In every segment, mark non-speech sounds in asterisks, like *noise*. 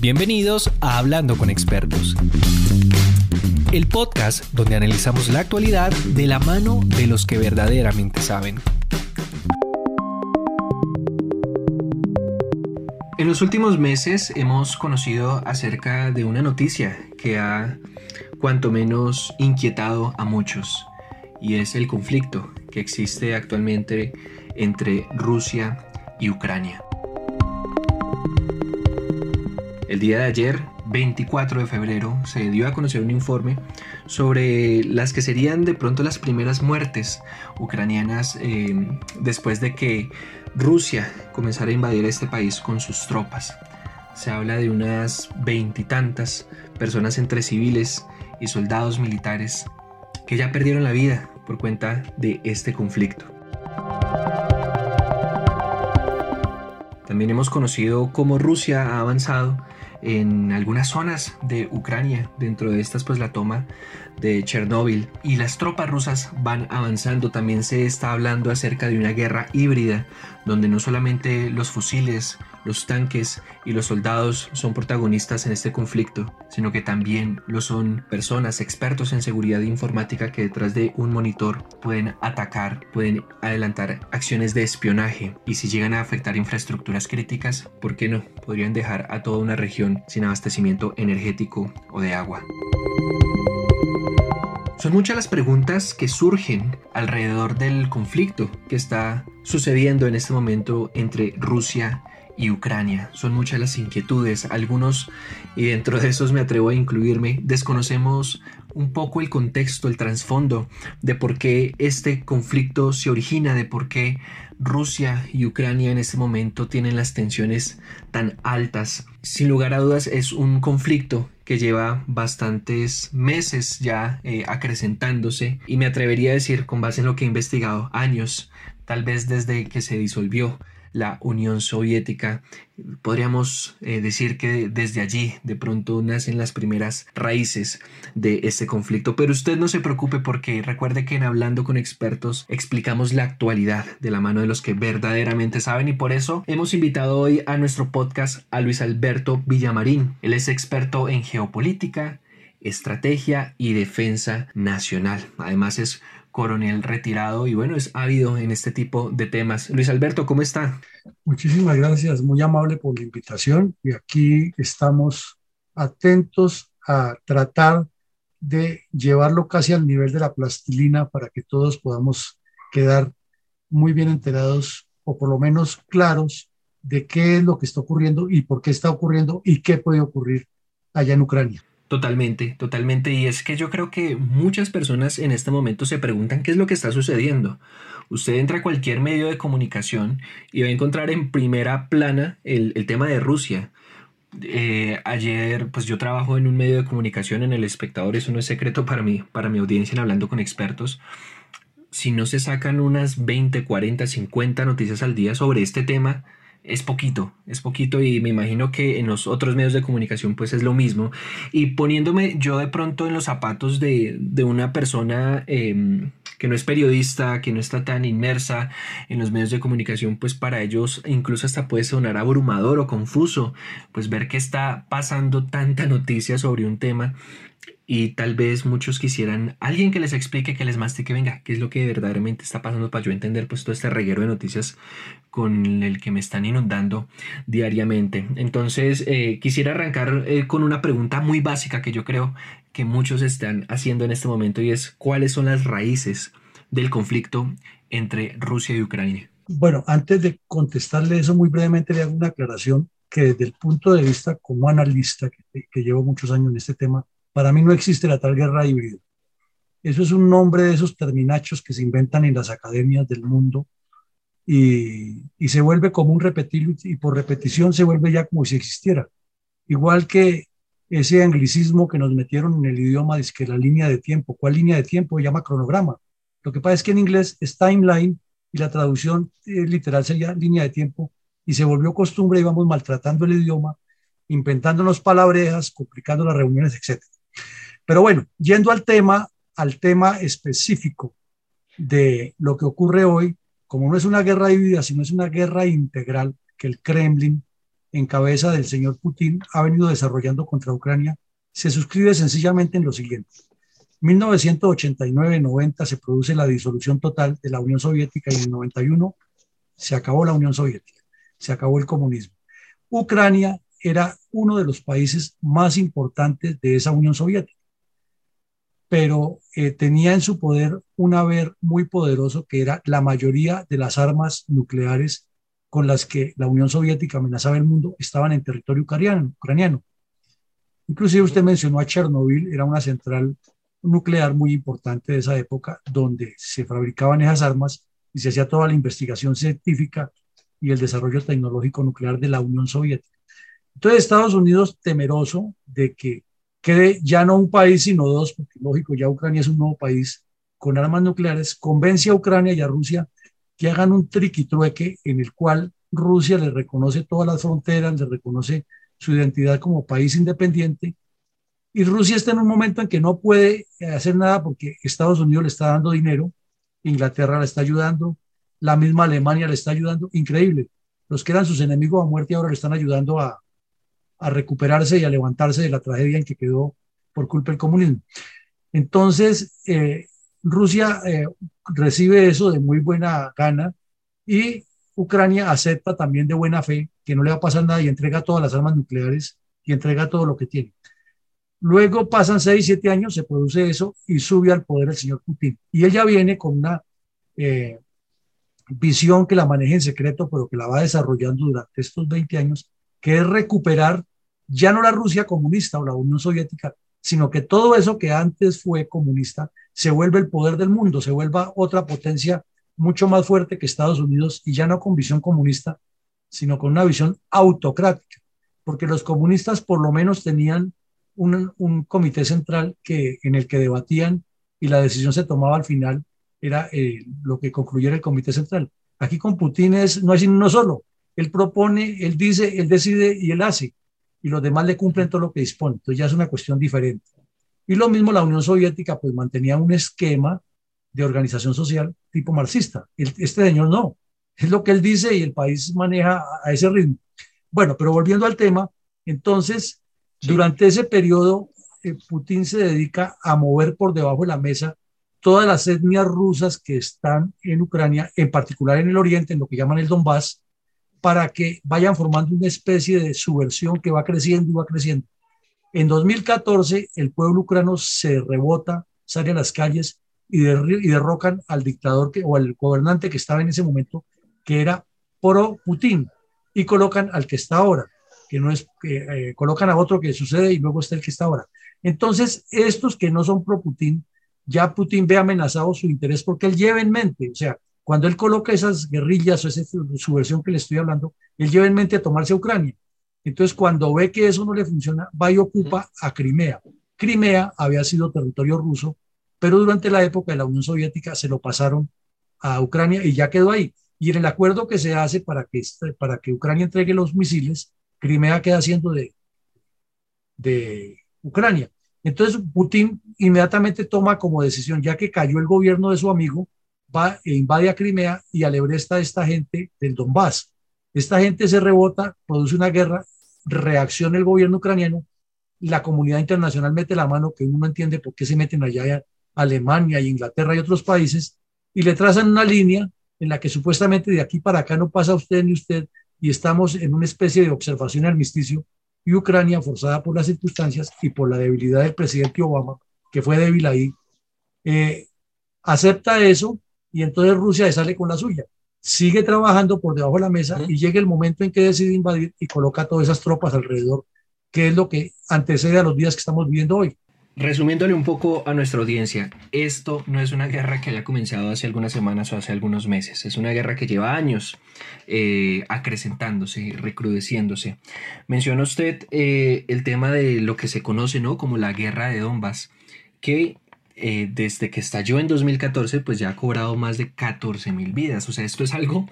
Bienvenidos a Hablando con expertos. El podcast donde analizamos la actualidad de la mano de los que verdaderamente saben. En los últimos meses hemos conocido acerca de una noticia que ha cuanto menos inquietado a muchos y es el conflicto que existe actualmente entre Rusia y Ucrania. El día de ayer, 24 de febrero, se dio a conocer un informe sobre las que serían de pronto las primeras muertes ucranianas eh, después de que Rusia comenzara a invadir este país con sus tropas. Se habla de unas veintitantas personas entre civiles y soldados militares que ya perdieron la vida por cuenta de este conflicto. También hemos conocido cómo Rusia ha avanzado en algunas zonas de Ucrania. Dentro de estas, pues la toma de Chernóbil. Y las tropas rusas van avanzando. También se está hablando acerca de una guerra híbrida, donde no solamente los fusiles, los tanques y los soldados son protagonistas en este conflicto, sino que también lo son personas expertos en seguridad informática que detrás de un monitor pueden atacar, pueden adelantar acciones de espionaje y si llegan a afectar infraestructuras críticas, ¿por qué no? Podrían dejar a toda una región sin abastecimiento energético o de agua. Son muchas las preguntas que surgen alrededor del conflicto que está sucediendo en este momento entre Rusia y Ucrania. Son muchas las inquietudes, algunos, y dentro de esos me atrevo a incluirme, desconocemos un poco el contexto, el trasfondo de por qué este conflicto se origina, de por qué Rusia y Ucrania en este momento tienen las tensiones tan altas. Sin lugar a dudas es un conflicto que lleva bastantes meses ya eh, acrecentándose y me atrevería a decir con base en lo que he investigado años, tal vez desde que se disolvió la Unión Soviética. Podríamos eh, decir que desde allí de pronto nacen las primeras raíces de este conflicto. Pero usted no se preocupe porque recuerde que en Hablando con expertos explicamos la actualidad de la mano de los que verdaderamente saben y por eso hemos invitado hoy a nuestro podcast a Luis Alberto Villamarín. Él es experto en geopolítica, estrategia y defensa nacional. Además es coronel retirado y bueno, es ávido en este tipo de temas. Luis Alberto, ¿cómo está? Muchísimas gracias, muy amable por la invitación y aquí estamos atentos a tratar de llevarlo casi al nivel de la plastilina para que todos podamos quedar muy bien enterados o por lo menos claros de qué es lo que está ocurriendo y por qué está ocurriendo y qué puede ocurrir allá en Ucrania. Totalmente, totalmente. Y es que yo creo que muchas personas en este momento se preguntan qué es lo que está sucediendo. Usted entra a cualquier medio de comunicación y va a encontrar en primera plana el, tema de Rusia. Eh, ayer, pues yo trabajo en un medio de comunicación en El Espectador, eso no es secreto para mí, para mi audiencia en Hablando con Expertos. Si no se sacan unas 20, 40, 50 noticias al día sobre este tema, es poquito, es poquito y me imagino que en los otros medios de comunicación pues es lo mismo. Y poniéndome yo de pronto en los zapatos de, una persona em, que no es periodista, que no está tan inmersa en los medios de comunicación, pues para ellos incluso hasta puede sonar abrumador o confuso, pues ver que está pasando tanta noticia sobre un tema y tal vez muchos quisieran alguien que les explique, que les mastique, venga, qué es lo que verdaderamente está pasando para yo entender pues todo este reguero de noticias con el que me están inundando diariamente. Entonces, eh, quisiera arrancar eh, con una pregunta muy básica que yo creo que muchos están haciendo en este momento y es cuáles son las raíces del conflicto entre Rusia y Ucrania. Bueno, antes de contestarle eso muy brevemente le hago una aclaración que desde el punto de vista como analista, que, que llevo muchos años en este tema, para mí no existe la tal guerra híbrida. Eso es un nombre de esos terminachos que se inventan en las academias del mundo y, se vuelve como un repetir y por repetición se vuelve ya como si existiera. Igual que ese anglicismo que nos metieron en el idioma, es que la línea de tiempo. ¿Cuál línea de tiempo? Se llama cronograma. Lo que pasa es que en inglés es timeline y la traducción eh, literal sería línea de tiempo y se volvió costumbre y vamos maltratando el idioma, inventándonos palabrejas, complicando las reuniones, etc. Pero bueno, yendo al tema, al tema específico de lo que ocurre hoy, como no es una guerra dividida, sino es una guerra integral que el Kremlin en cabeza del señor Putin, ha venido desarrollando contra Ucrania se suscribe sencillamente en lo siguiente. 1989-90 se produce la disolución total de la Unión Soviética y en 91 se acabó la Unión Soviética, se acabó el comunismo. Ucrania era uno de los países más importantes de esa Unión Soviética, pero eh, tenía en su poder un haber muy poderoso que era la mayoría de las armas nucleares con las que la Unión Soviética amenazaba el mundo estaban en territorio ucraniano. ucraniano. Inclusive usted mencionó a Chernobyl, era una central nuclear muy importante de esa época donde se fabricaban esas armas y se hacía toda la investigación científica y el desarrollo tecnológico nuclear de la Unión Soviética. Entonces Estados Unidos, temeroso de que quede ya no un país, sino dos, porque lógico, ya Ucrania es un nuevo país con armas nucleares, convence a Ucrania y a Rusia que hagan un triquitrueque en el cual Rusia le reconoce todas las fronteras, le reconoce su identidad como país independiente, y Rusia está en un momento en que no puede hacer nada porque Estados Unidos le está dando dinero, Inglaterra le está ayudando, la misma Alemania le está ayudando, increíble. Los que eran sus enemigos a muerte ahora le están ayudando a, a recuperarse y a levantarse de la tragedia en que quedó por culpa del comunismo. Entonces, eh, Rusia eh, recibe eso de muy buena gana y Ucrania acepta también de buena fe que no le va a pasar nada y entrega todas las armas nucleares y entrega todo lo que tiene. Luego pasan seis, siete años, se produce eso y sube al poder el señor Putin. Y ella viene con una eh, visión que la maneja en secreto, pero que la va desarrollando durante estos 20 años, que es recuperar ya no la Rusia comunista o la Unión Soviética, sino que todo eso que antes fue comunista se vuelve el poder del mundo, se vuelva otra potencia mucho más fuerte que Estados Unidos y ya no con visión comunista, sino con una visión autocrática, porque los comunistas por lo menos tenían un, comité central que, en el que debatían y la decisión se tomaba al final, era eh, lo que concluyera el comité central. Aquí con Putin es, no es uno solo, él propone, él dice, él decide y él hace y los demás le cumplen todo lo que dispone. Entonces ya es una cuestión diferente. Y lo mismo la Unión Soviética, pues mantenía un esquema de organización social tipo marxista. Este señor no. Es lo que él dice y el país maneja a ese ritmo. Bueno, pero volviendo al tema, entonces, durante ese periodo, eh, Putin se dedica a mover por debajo de la mesa todas las etnias rusas que están en Ucrania, en particular en el oriente, en lo que llaman el Donbass, para que vayan formando una especie de subversión que va creciendo y va creciendo. En 2014, el pueblo ucraniano se rebota, sale a las calles y, derrocan al dictador que, o al gobernante que estaba en ese momento, que era pro Putin, y colocan al que está ahora, que no es, que eh, colocan a otro que sucede y luego está el que está ahora. Entonces, estos que no son pro Putin, ya Putin ve amenazado su interés porque él lleva en mente, o sea, cuando él coloca esas guerrillas o esa subversión que le estoy hablando, él lleva en mente a tomarse a Ucrania. Entonces, cuando ve que eso no le funciona, va y ocupa a Crimea. Crimea había sido territorio ruso, pero durante la época de la Unión Soviética se lo pasaron a Ucrania y ya quedó ahí. Y en el acuerdo que se hace para que, este, para que Ucrania entregue los misiles, Crimea queda siendo de, de Ucrania. Entonces Putin inmediatamente toma como decisión, ya que cayó el gobierno de su amigo, va e invade a Crimea y alebresta a esta gente del Donbass. Esta gente se rebota, produce una guerra, reacciona el gobierno ucraniano, la comunidad internacional mete la mano, que uno no entiende por qué se meten allá Alemania y Inglaterra y otros países, y le trazan una línea en la que supuestamente de aquí para acá no pasa usted ni usted, y estamos en una especie de observación armisticio, y Ucrania, forzada por las circunstancias y por la debilidad del presidente Obama, que fue débil ahí, eh, acepta eso y entonces Rusia le sale con la suya. Sigue trabajando por debajo de la mesa y llega el momento en que decide invadir y coloca todas esas tropas alrededor, que es lo que antecede a los días que estamos viviendo hoy. Resumiéndole un poco a nuestra audiencia, esto no es una guerra que haya comenzado hace algunas semanas o hace algunos meses, es una guerra que lleva años eh, acrecentándose, recrudeciéndose. Menciona usted eh, el tema de lo que se conoce ¿no? como la guerra de Donbass, que eh, desde que estalló en 2014, pues ya ha cobrado más de 14 mil vidas. O sea, esto es algo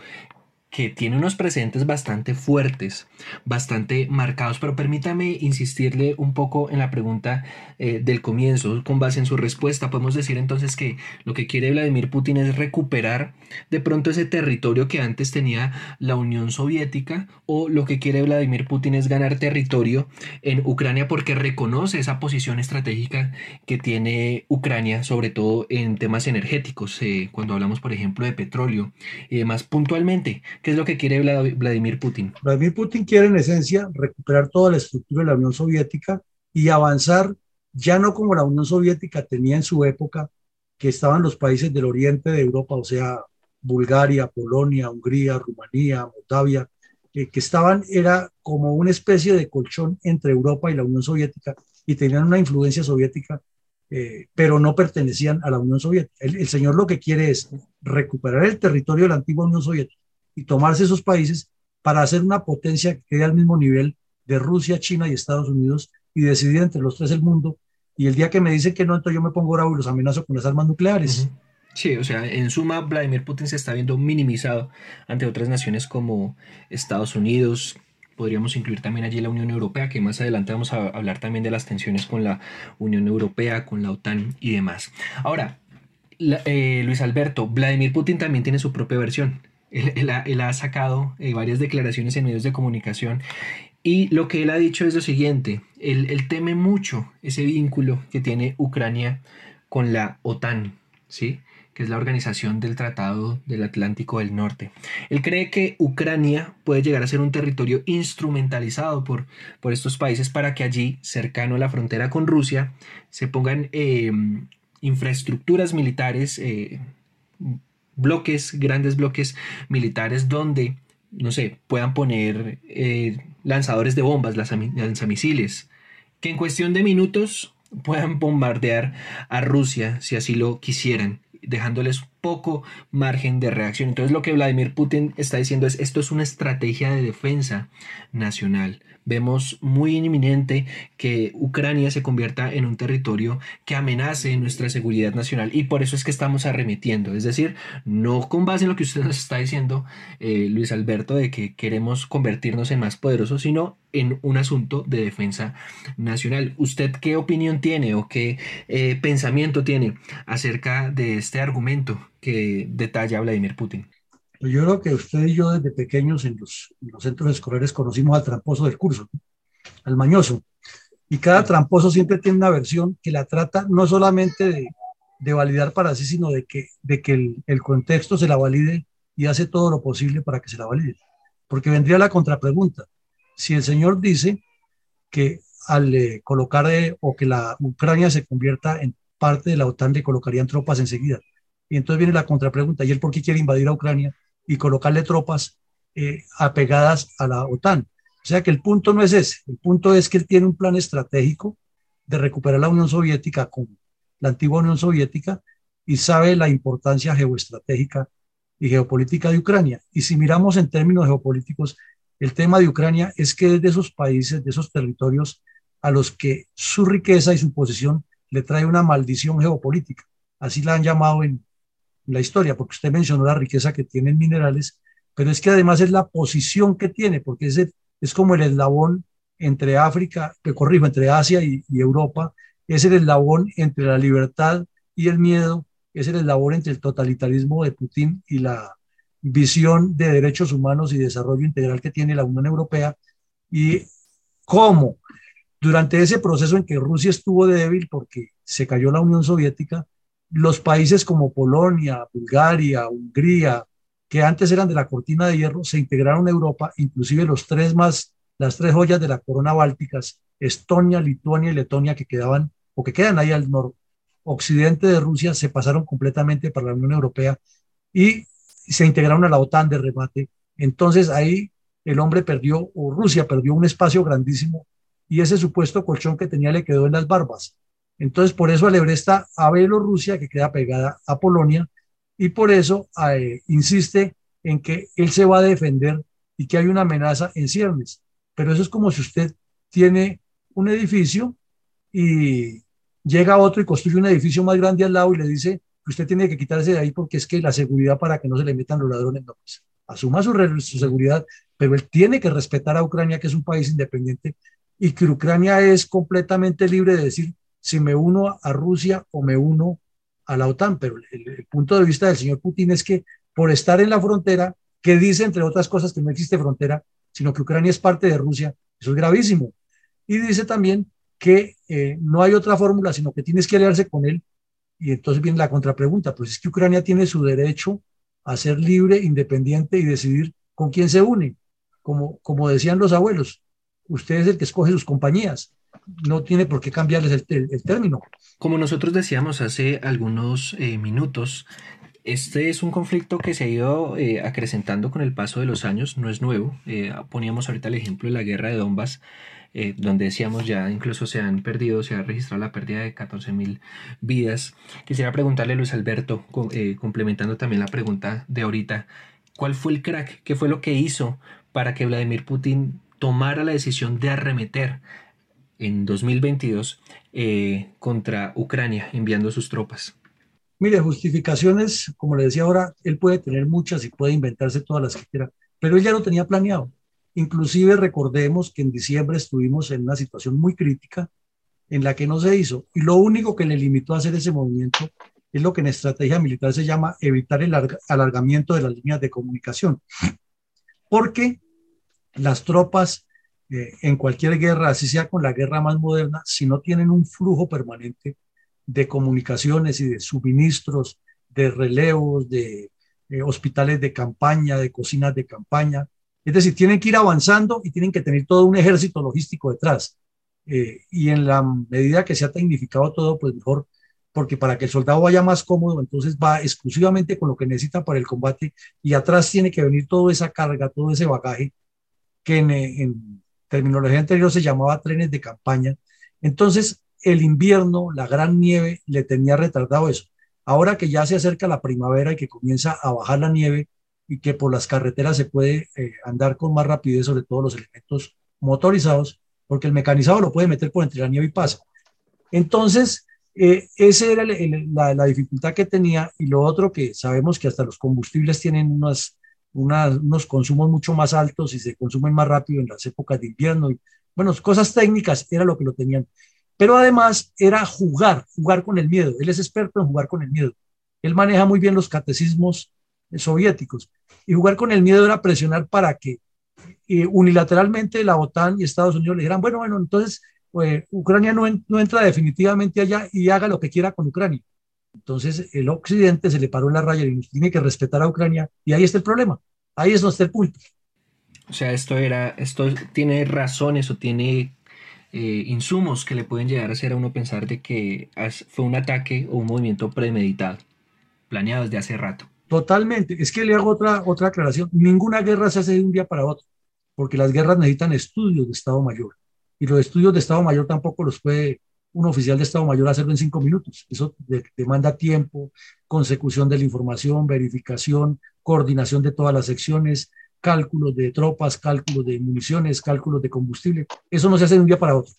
que tiene unos presentes bastante fuertes, bastante marcados, pero permítame insistirle un poco en la pregunta eh, del comienzo. Con base en su respuesta, podemos decir entonces que lo que quiere Vladimir Putin es recuperar de pronto ese territorio que antes tenía la Unión Soviética o lo que quiere Vladimir Putin es ganar territorio en Ucrania porque reconoce esa posición estratégica que tiene Ucrania, sobre todo en temas energéticos, eh, cuando hablamos por ejemplo de petróleo y demás puntualmente. ¿Qué es lo que quiere Vladimir Putin? Vladimir Putin quiere en esencia recuperar toda la estructura de la Unión Soviética y avanzar ya no como la Unión Soviética tenía en su época, que estaban los países del oriente de Europa, o sea, Bulgaria, Polonia, Hungría, Rumanía, Moldavia, que, que estaban, era como una especie de colchón entre Europa y la Unión Soviética y tenían una influencia soviética, eh, pero no pertenecían a la Unión Soviética. El, señor lo que quiere es recuperar el territorio de la antigua Unión Soviética y tomarse esos países para hacer una potencia que quede al mismo nivel de Rusia, China y Estados Unidos y decidir entre los tres el mundo. Y el día que me dicen que no, entonces yo me pongo bravo y los amenazo con las armas nucleares. Sí, o sea, en suma, Vladimir Putin se está viendo minimizado ante otras naciones como Estados Unidos. Podríamos incluir también allí la Unión Europea, que más adelante vamos a hablar también de las tensiones con la Unión Europea, con la OTAN y demás. Ahora, eh, Luis Alberto, Vladimir Putin también tiene su propia versión. Él, él, ha, sacado eh, varias declaraciones en medios de comunicación y lo que él ha dicho es lo siguiente, él, él teme mucho ese vínculo que tiene Ucrania con la OTAN, ¿sí? que es la organización del Tratado del Atlántico del Norte. Él cree que Ucrania puede llegar a ser un territorio instrumentalizado por, por estos países para que allí, cercano a la frontera con Rusia, se pongan eh, infraestructuras militares, eh, bloques, grandes bloques militares donde, no sé, puedan poner eh, lanzadores de bombas, lanzamisiles, que en cuestión de minutos puedan bombardear a Rusia si así lo quisieran dejándoles poco margen de reacción. Entonces lo que Vladimir Putin está diciendo es esto es una estrategia de defensa nacional. Vemos muy inminente que Ucrania se convierta en un territorio que amenace nuestra seguridad nacional y por eso es que estamos arremetiendo. Es decir, no con base en lo que usted nos está diciendo, eh, Luis Alberto, de que queremos convertirnos en más poderosos, sino en un asunto de defensa nacional. ¿Usted qué opinión tiene o qué eh, pensamiento tiene acerca de este argumento que detalla Vladimir Putin? Pues yo creo que usted y yo desde pequeños en los, en los centros escolares conocimos al tramposo del curso, al mañoso. Y cada tramposo siempre tiene una versión que la trata no solamente de, de validar para sí, sino de que, de que el, el, contexto se la valide y hace todo lo posible para que se la valide. Porque vendría la contrapregunta. Si el señor dice que al eh, colocar eh, o que la Ucrania se convierta en parte de la OTAN, le colocarían tropas enseguida. Y entonces viene la contrapregunta, ¿y él por qué quiere invadir a Ucrania y colocarle tropas eh, apegadas a la OTAN? O sea que el punto no es ese, el punto es que él tiene un plan estratégico de recuperar la Unión Soviética con la antigua Unión Soviética y sabe la importancia geoestratégica y geopolítica de Ucrania. Y si miramos en términos geopolíticos, el tema de Ucrania es que es de esos países, de esos territorios a los que su riqueza y su posición le trae una maldición geopolítica. Así la han llamado en, la historia, porque usted mencionó la riqueza que tienen minerales, pero es que además es la posición que tiene, porque es, es como el eslabón entre África, que corrijo, entre Asia y, y, Europa, es el eslabón entre la libertad y el miedo, es el eslabón entre el totalitarismo de Putin y la visión de derechos humanos y desarrollo integral que tiene la Unión Europea, y cómo durante ese proceso en que Rusia estuvo débil porque se cayó la Unión Soviética, los países como Polonia, Bulgaria, Hungría, que antes eran de la cortina de hierro, se integraron a Europa, inclusive los tres más, las tres joyas de la corona bálticas, Estonia, Lituania y Letonia, que quedaban o que quedan ahí al noroccidente de Rusia, se pasaron completamente para la Unión Europea y se integraron a la OTAN de remate. Entonces ahí el hombre perdió, o Rusia perdió un espacio grandísimo y ese supuesto colchón que tenía le quedó en las barbas. Entonces, por eso alebresta a Bielorrusia, que queda pegada a Polonia, y por eso eh, insiste en que él se va a defender y que hay una amenaza en ciernes. Pero eso es como si usted tiene un edificio y llega otro y construye un edificio más grande al lado y le dice que usted tiene que quitarse de ahí porque es que la seguridad para que no se le metan los ladrones no pasa. asuma su, su seguridad, pero él tiene que respetar a Ucrania, que es un país independiente, y que Ucrania es completamente libre de decir si me uno a Rusia o me uno a la OTAN. Pero el, punto de vista del señor Putin es que por estar en la frontera, que dice, entre otras cosas, que no existe frontera, sino que Ucrania es parte de Rusia, eso es gravísimo. Y dice también que eh, no hay otra fórmula, sino que tienes que aliarse con él. Y entonces viene la contrapregunta, pues es que Ucrania tiene su derecho a ser libre, independiente y decidir con quién se une. Como, como decían los abuelos, usted es el que escoge sus compañías, no tiene por qué cambiarles el, término. Como nosotros decíamos hace algunos eh, minutos, este es un conflicto que se ha ido eh, acrecentando con el paso de los años, no es nuevo. Eh, poníamos ahorita el ejemplo de la guerra de Donbass, donde decíamos ya incluso se han perdido, se ha registrado la pérdida de 14.000 vidas. Quisiera preguntarle a Luis Alberto, complementando también la pregunta de ahorita, ¿cuál fue el crack? ¿Qué fue lo que hizo para que Vladimir Putin tomara la decisión de arremeter en 2022 eh, contra Ucrania enviando sus tropas? Mire, justificaciones, como le decía ahora, él puede tener muchas y puede inventarse todas las que quiera, pero él ya lo tenía planeado. Inclusive recordemos que en diciembre estuvimos en una situación muy crítica en la que no se hizo y lo único que le limitó a hacer ese movimiento es lo que en estrategia militar se llama evitar el alargamiento de las líneas de comunicación. Porque las tropas eh, en cualquier guerra, así sea con la guerra más moderna, si no tienen un flujo permanente de comunicaciones y de suministros, de relevos, de eh, hospitales de campaña, de cocinas de campaña, es decir, tienen que ir avanzando y tienen que tener todo un ejército logístico detrás. Eh, y en la medida que se ha tecnificado todo, pues mejor, porque para que el soldado vaya más cómodo, entonces va exclusivamente con lo que necesita para el combate y atrás tiene que venir toda esa carga, todo ese bagaje que en, terminología anterior se llamaba trenes de campaña. Entonces, el invierno, la gran nieve, le tenía retardado eso. Ahora que ya se acerca la primavera y que comienza a bajar la nieve y que por las carreteras se puede eh, andar con más rapidez, sobre todo los elementos motorizados, porque el mecanizado lo puede meter por entre la nieve y pasa. Entonces, eh, esa era la, la, dificultad que tenía y lo otro que sabemos que hasta los combustibles tienen unas unos consumos mucho más altos y se consumen más rápido en las épocas de invierno. Y, bueno, cosas técnicas era lo que lo tenían. Pero además era jugar, jugar con el miedo. Él es experto en jugar con el miedo. Él maneja muy bien los catecismos eh, soviéticos. Y jugar con el miedo era presionar para que eh, unilateralmente la OTAN y Estados Unidos le dijeran, bueno, bueno, entonces pues, Ucrania no, no entra definitivamente allá y haga lo que quiera con Ucrania. Entonces el occidente se le paró la raya y tiene que respetar a Ucrania y ahí está el problema, ahí es donde está el punto. O sea, esto era, esto tiene razones o tiene eh, insumos que le pueden llegar a hacer a uno pensar de que fue un ataque o un movimiento premeditado, planeado desde hace rato. Totalmente. Es que le hago otra, otra aclaración. Ninguna guerra se hace de un día para otro, porque las guerras necesitan estudios de Estado Mayor. Y los estudios de Estado Mayor tampoco los puede un oficial de Estado Mayor hacerlo en cinco minutos. Eso demanda tiempo, consecución de la información, verificación, coordinación de todas las secciones, cálculos de tropas, cálculos de municiones, cálculos de combustible. Eso no se hace de un día para otro.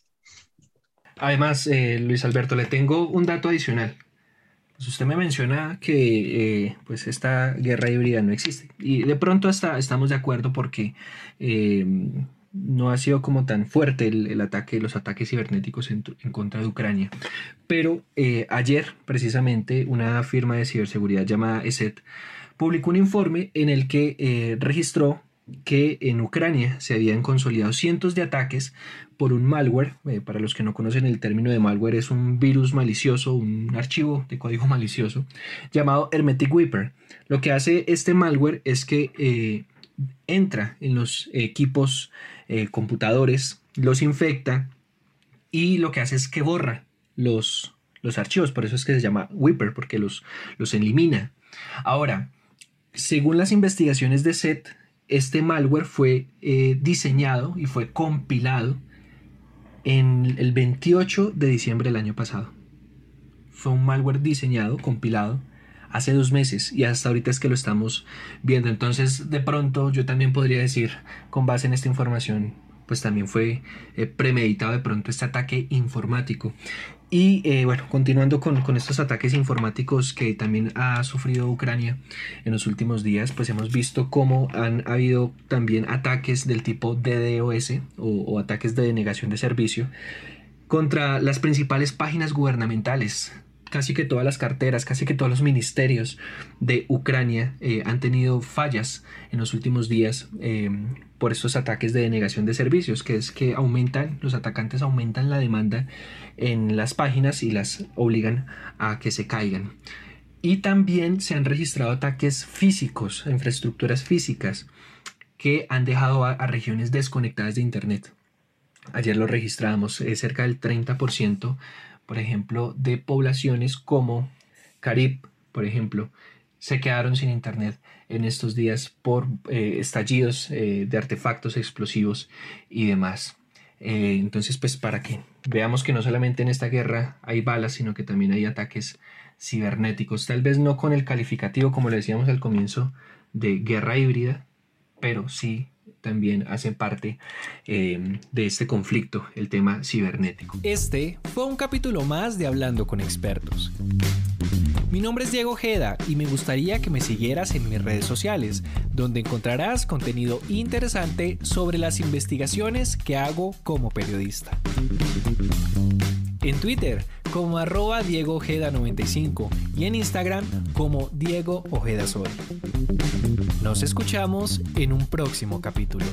Además, eh, Luis Alberto, le tengo un dato adicional. Pues usted me menciona que eh, pues esta guerra híbrida no existe. Y de pronto hasta estamos de acuerdo porque eh, no ha sido como tan fuerte el, ataque, los ataques cibernéticos en, contra de Ucrania. Pero eh, ayer, precisamente, una firma de ciberseguridad llamada ESET publicó un informe en el que eh, registró que en Ucrania se habían consolidado cientos de ataques por un malware. Eh, para los que no conocen el término de malware, es un virus malicioso, un archivo de código *laughs* malicioso llamado Hermetic Weeper. Lo que hace este malware es que entra en los equipos eh, computadores, los infecta y lo que hace es que borra los, los archivos, por eso es que se llama Whipper, porque los, los elimina. Ahora, según las investigaciones de SET, este malware fue eh, diseñado y fue compilado en el 28 de diciembre del año pasado. Fue un malware diseñado, compilado hace dos meses y hasta ahorita es que lo estamos viendo. Entonces, de pronto yo también podría decir, con base en esta información, pues también fue eh, premeditado de pronto este ataque informático. Y eh, bueno, continuando con, estos ataques informáticos que también ha sufrido Ucrania en los últimos días, pues hemos visto cómo han habido también ataques del tipo DDoS o, o ataques de denegación de servicio contra las principales páginas gubernamentales casi que todas las carteras, casi que todos los ministerios de Ucrania eh, han tenido fallas en los últimos días eh, por estos ataques de denegación de servicios, que es que aumentan, los atacantes aumentan la demanda en las páginas y las obligan a que se caigan. Y también se han registrado ataques físicos, infraestructuras físicas, que han dejado a, regiones desconectadas de Internet. Ayer lo registramos, es cerca del 30% por ejemplo, de poblaciones como Carib, por ejemplo, se quedaron sin internet en estos días por eh, estallidos eh, de artefactos explosivos y demás. Eh, entonces, pues para que veamos que no solamente en esta guerra hay balas, sino que también hay ataques cibernéticos, tal vez no con el calificativo, como le decíamos al comienzo, de guerra híbrida, pero sí también hacen parte eh, de este conflicto, el tema cibernético. Este fue un capítulo más de Hablando con expertos. Mi nombre es Diego Ojeda y me gustaría que me siguieras en mis redes sociales, donde encontrarás contenido interesante sobre las investigaciones que hago como periodista. En Twitter como arroba Diego Ojeda 95 y en Instagram como Diego Ojeda Sol. Nos escuchamos en un próximo capítulo.